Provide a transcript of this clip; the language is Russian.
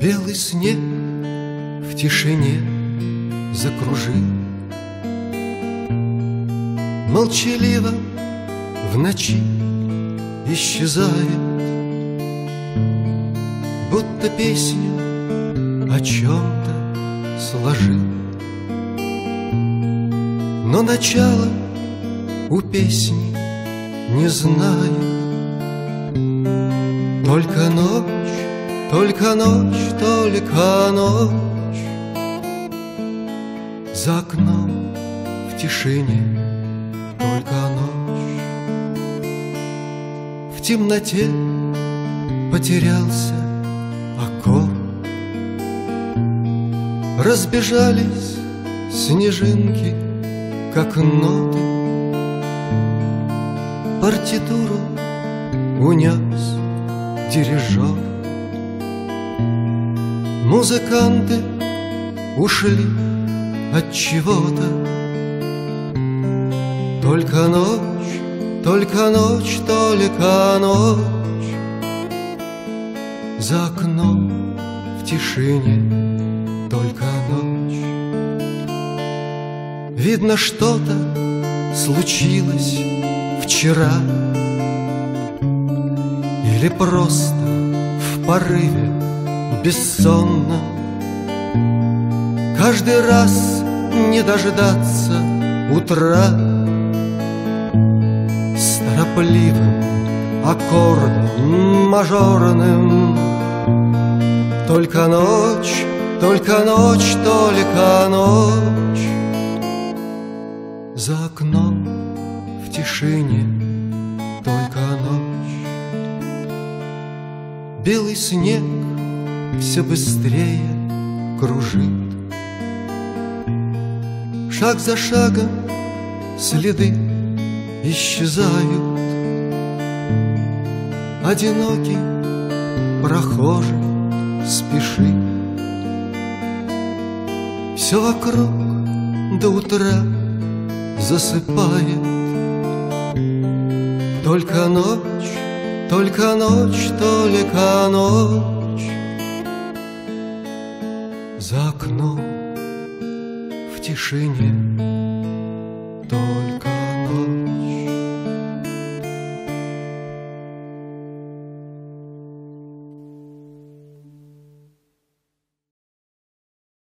Белый снег в тишине закружил. Молчаливо в ночи исчезает Будто песню о чем-то сложил. Но начало у песни не знает Только ночь, только ночь, только ночь. За окном в тишине только ночь. В темноте потерялся аккорд Разбежались снежинки, как ноты. Партитуру унес дирижер Музыканты ушли от чего-то. Только ночь, только ночь, только ночь. За окном в тишине только ночь. Видно, что-то случилось вчера. Или просто в порыве бессонно. Каждый раз не дождаться утра. С торопливым аккордом мажорным. Только ночь только ночь, только ночь. За окном в тишине только ночь. Белый снег все быстрее кружит. Шаг за шагом следы исчезают. Одинокий прохожий спешит. Все вокруг до утра засыпает. Только ночь, только ночь, только ночь За окном в тишине только